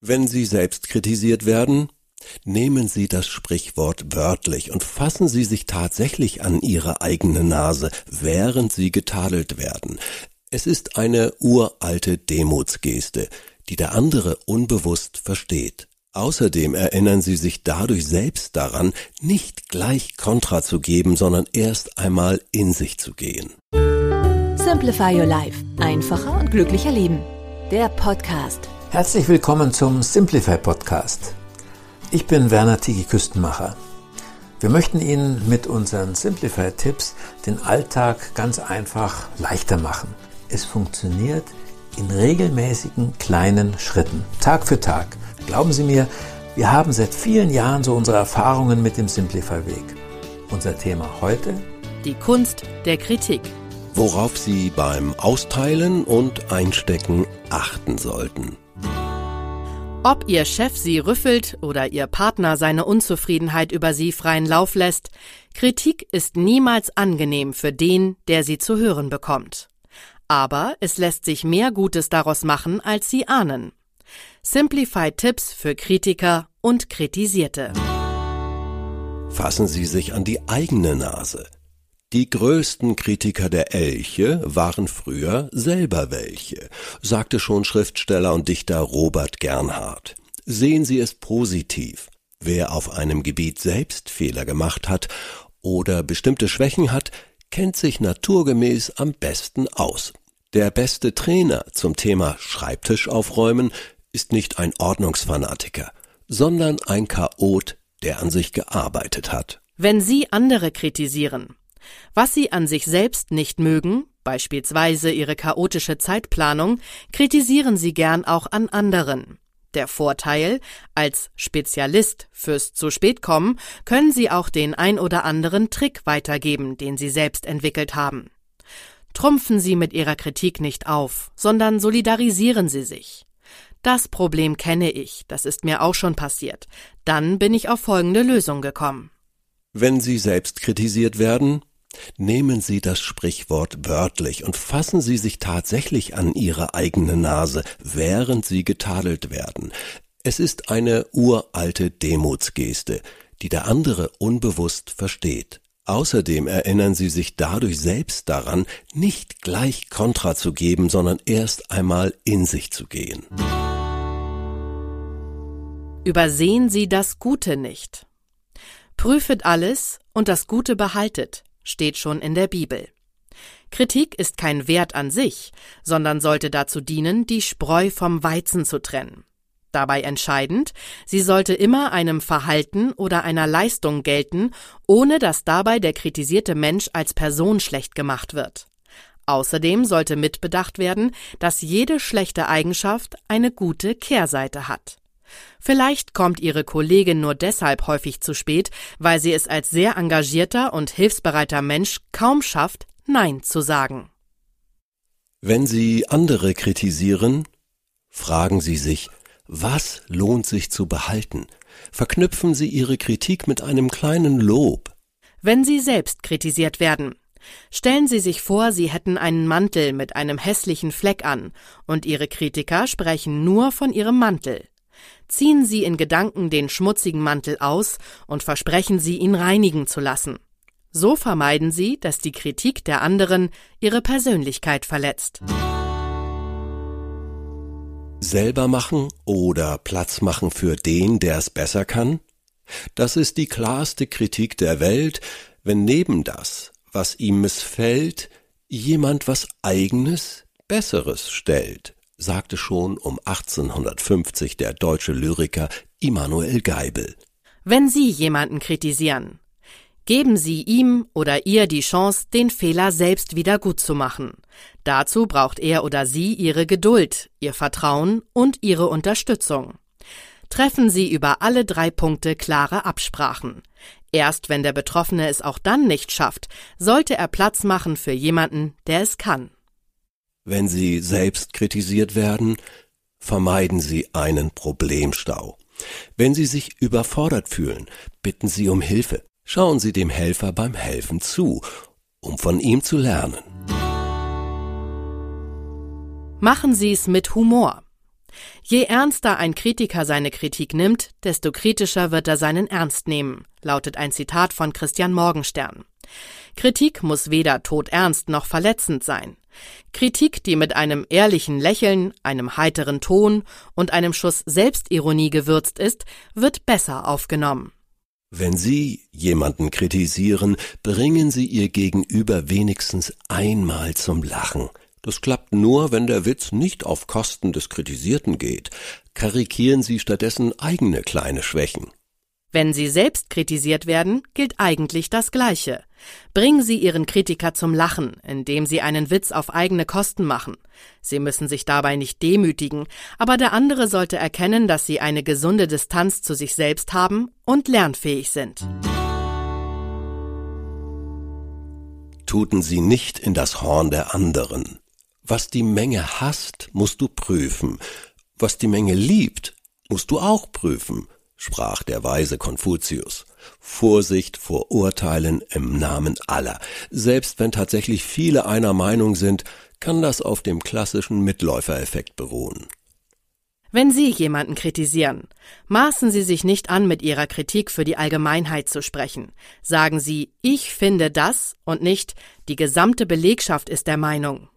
Wenn Sie selbst kritisiert werden, nehmen Sie das Sprichwort wörtlich und fassen Sie sich tatsächlich an Ihre eigene Nase, während Sie getadelt werden. Es ist eine uralte Demutsgeste, die der andere unbewusst versteht. Außerdem erinnern Sie sich dadurch selbst daran, nicht gleich Kontra zu geben, sondern erst einmal in sich zu gehen. Simplify Your Life. Einfacher und glücklicher Leben. Der Podcast. Herzlich willkommen zum Simplify Podcast. Ich bin Werner Tigi Küstenmacher. Wir möchten Ihnen mit unseren Simplify-Tipps den Alltag ganz einfach leichter machen. Es funktioniert in regelmäßigen kleinen Schritten, Tag für Tag. Glauben Sie mir, wir haben seit vielen Jahren so unsere Erfahrungen mit dem Simplify-Weg. Unser Thema heute? Die Kunst der Kritik. Worauf Sie beim Austeilen und Einstecken achten sollten. Ob Ihr Chef Sie rüffelt oder Ihr Partner seine Unzufriedenheit über Sie freien Lauf lässt, Kritik ist niemals angenehm für den, der sie zu hören bekommt. Aber es lässt sich mehr Gutes daraus machen, als Sie ahnen. Simplify Tipps für Kritiker und Kritisierte. Fassen Sie sich an die eigene Nase. Die größten Kritiker der Elche waren früher selber welche, sagte schon Schriftsteller und Dichter Robert Gernhardt. Sehen Sie es positiv. Wer auf einem Gebiet selbst Fehler gemacht hat oder bestimmte Schwächen hat, kennt sich naturgemäß am besten aus. Der beste Trainer zum Thema Schreibtisch aufräumen ist nicht ein Ordnungsfanatiker, sondern ein Chaot, der an sich gearbeitet hat. Wenn Sie andere kritisieren, was Sie an sich selbst nicht mögen, beispielsweise Ihre chaotische Zeitplanung, kritisieren Sie gern auch an anderen. Der Vorteil, als Spezialist fürs zu spät kommen, können Sie auch den ein oder anderen Trick weitergeben, den Sie selbst entwickelt haben. Trumpfen Sie mit Ihrer Kritik nicht auf, sondern solidarisieren Sie sich. Das Problem kenne ich, das ist mir auch schon passiert. Dann bin ich auf folgende Lösung gekommen. Wenn Sie selbst kritisiert werden, Nehmen Sie das Sprichwort wörtlich und fassen Sie sich tatsächlich an Ihre eigene Nase, während Sie getadelt werden. Es ist eine uralte Demutsgeste, die der andere unbewusst versteht. Außerdem erinnern Sie sich dadurch selbst daran, nicht gleich Kontra zu geben, sondern erst einmal in sich zu gehen. Übersehen Sie das Gute nicht. Prüfet alles und das Gute behaltet steht schon in der Bibel. Kritik ist kein Wert an sich, sondern sollte dazu dienen, die Spreu vom Weizen zu trennen. Dabei entscheidend, sie sollte immer einem Verhalten oder einer Leistung gelten, ohne dass dabei der kritisierte Mensch als Person schlecht gemacht wird. Außerdem sollte mitbedacht werden, dass jede schlechte Eigenschaft eine gute Kehrseite hat. Vielleicht kommt ihre Kollegin nur deshalb häufig zu spät, weil sie es als sehr engagierter und hilfsbereiter Mensch kaum schafft, Nein zu sagen. Wenn Sie andere kritisieren, fragen Sie sich, was lohnt sich zu behalten? Verknüpfen Sie Ihre Kritik mit einem kleinen Lob. Wenn Sie selbst kritisiert werden, Stellen Sie sich vor, Sie hätten einen Mantel mit einem hässlichen Fleck an, und Ihre Kritiker sprechen nur von Ihrem Mantel ziehen Sie in Gedanken den schmutzigen Mantel aus und versprechen Sie, ihn reinigen zu lassen. So vermeiden Sie, dass die Kritik der anderen Ihre Persönlichkeit verletzt. Selber machen oder Platz machen für den, der es besser kann? Das ist die klarste Kritik der Welt, wenn neben das, was ihm missfällt, jemand was eigenes, Besseres stellt sagte schon um 1850 der deutsche Lyriker Immanuel Geibel. Wenn Sie jemanden kritisieren, Geben Sie ihm oder ihr die Chance, den Fehler selbst wieder gut zu machen. Dazu braucht er oder sie Ihre Geduld, Ihr Vertrauen und Ihre Unterstützung. Treffen Sie über alle drei Punkte klare Absprachen. Erst wenn der Betroffene es auch dann nicht schafft, sollte er Platz machen für jemanden, der es kann. Wenn Sie selbst kritisiert werden, vermeiden Sie einen Problemstau. Wenn Sie sich überfordert fühlen, bitten Sie um Hilfe. Schauen Sie dem Helfer beim Helfen zu, um von ihm zu lernen. Machen Sie es mit Humor. Je ernster ein Kritiker seine Kritik nimmt, desto kritischer wird er seinen Ernst nehmen, lautet ein Zitat von Christian Morgenstern. Kritik muss weder todernst noch verletzend sein. Kritik, die mit einem ehrlichen Lächeln, einem heiteren Ton und einem Schuss Selbstironie gewürzt ist, wird besser aufgenommen. Wenn Sie jemanden kritisieren, bringen Sie Ihr Gegenüber wenigstens einmal zum Lachen. Das klappt nur, wenn der Witz nicht auf Kosten des Kritisierten geht. Karikieren Sie stattdessen eigene kleine Schwächen. Wenn Sie selbst kritisiert werden, gilt eigentlich das Gleiche. Bringen Sie Ihren Kritiker zum Lachen, indem Sie einen Witz auf eigene Kosten machen. Sie müssen sich dabei nicht demütigen, aber der andere sollte erkennen, dass Sie eine gesunde Distanz zu sich selbst haben und lernfähig sind. Tuten Sie nicht in das Horn der anderen. Was die Menge hasst, musst du prüfen. Was die Menge liebt, musst du auch prüfen sprach der weise Konfuzius. Vorsicht vor Urteilen im Namen aller. Selbst wenn tatsächlich viele einer Meinung sind, kann das auf dem klassischen Mitläufereffekt beruhen. Wenn Sie jemanden kritisieren, maßen Sie sich nicht an, mit Ihrer Kritik für die Allgemeinheit zu sprechen. Sagen Sie, ich finde das und nicht, die gesamte Belegschaft ist der Meinung.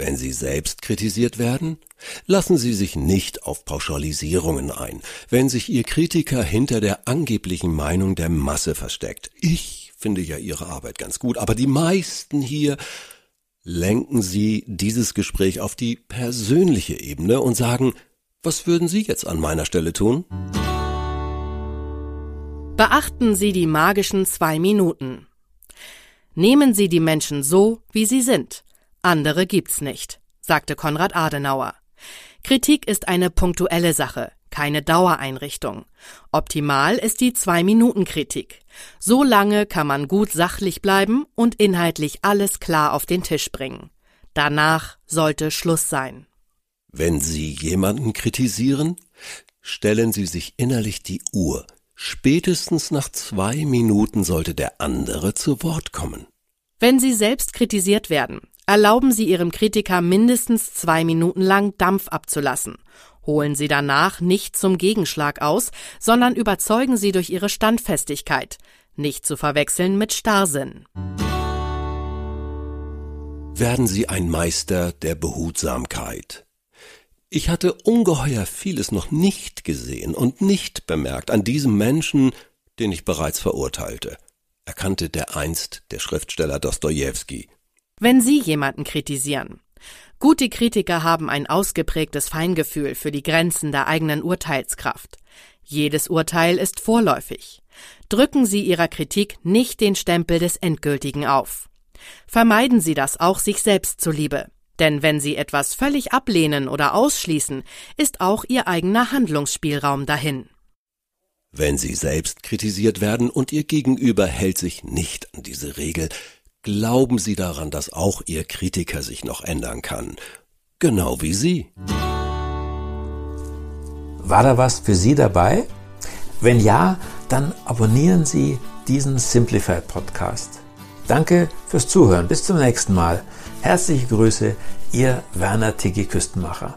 Wenn Sie selbst kritisiert werden, lassen Sie sich nicht auf Pauschalisierungen ein, wenn sich Ihr Kritiker hinter der angeblichen Meinung der Masse versteckt. Ich finde ja Ihre Arbeit ganz gut, aber die meisten hier lenken Sie dieses Gespräch auf die persönliche Ebene und sagen, was würden Sie jetzt an meiner Stelle tun? Beachten Sie die magischen zwei Minuten. Nehmen Sie die Menschen so, wie sie sind andere gibt's nicht, sagte Konrad Adenauer. Kritik ist eine punktuelle Sache, keine Dauereinrichtung. Optimal ist die Zwei-Minuten-Kritik. So lange kann man gut sachlich bleiben und inhaltlich alles klar auf den Tisch bringen. Danach sollte Schluss sein. Wenn Sie jemanden kritisieren, stellen Sie sich innerlich die Uhr. Spätestens nach zwei Minuten sollte der andere zu Wort kommen. Wenn Sie selbst kritisiert werden, Erlauben Sie Ihrem Kritiker mindestens zwei Minuten lang Dampf abzulassen. Holen Sie danach nicht zum Gegenschlag aus, sondern überzeugen Sie durch Ihre Standfestigkeit. Nicht zu verwechseln mit Starrsinn. Werden Sie ein Meister der Behutsamkeit. Ich hatte ungeheuer vieles noch nicht gesehen und nicht bemerkt an diesem Menschen, den ich bereits verurteilte, erkannte der einst der Schriftsteller Dostojewski. Wenn Sie jemanden kritisieren. Gute Kritiker haben ein ausgeprägtes Feingefühl für die Grenzen der eigenen Urteilskraft. Jedes Urteil ist vorläufig. Drücken Sie Ihrer Kritik nicht den Stempel des Endgültigen auf. Vermeiden Sie das auch sich selbst zuliebe. Denn wenn Sie etwas völlig ablehnen oder ausschließen, ist auch Ihr eigener Handlungsspielraum dahin. Wenn Sie selbst kritisiert werden und Ihr Gegenüber hält sich nicht an diese Regel, Glauben Sie daran, dass auch Ihr Kritiker sich noch ändern kann, genau wie Sie. War da was für Sie dabei? Wenn ja, dann abonnieren Sie diesen Simplified Podcast. Danke fürs Zuhören. Bis zum nächsten Mal. Herzliche Grüße, Ihr Werner Tiggi Küstenmacher.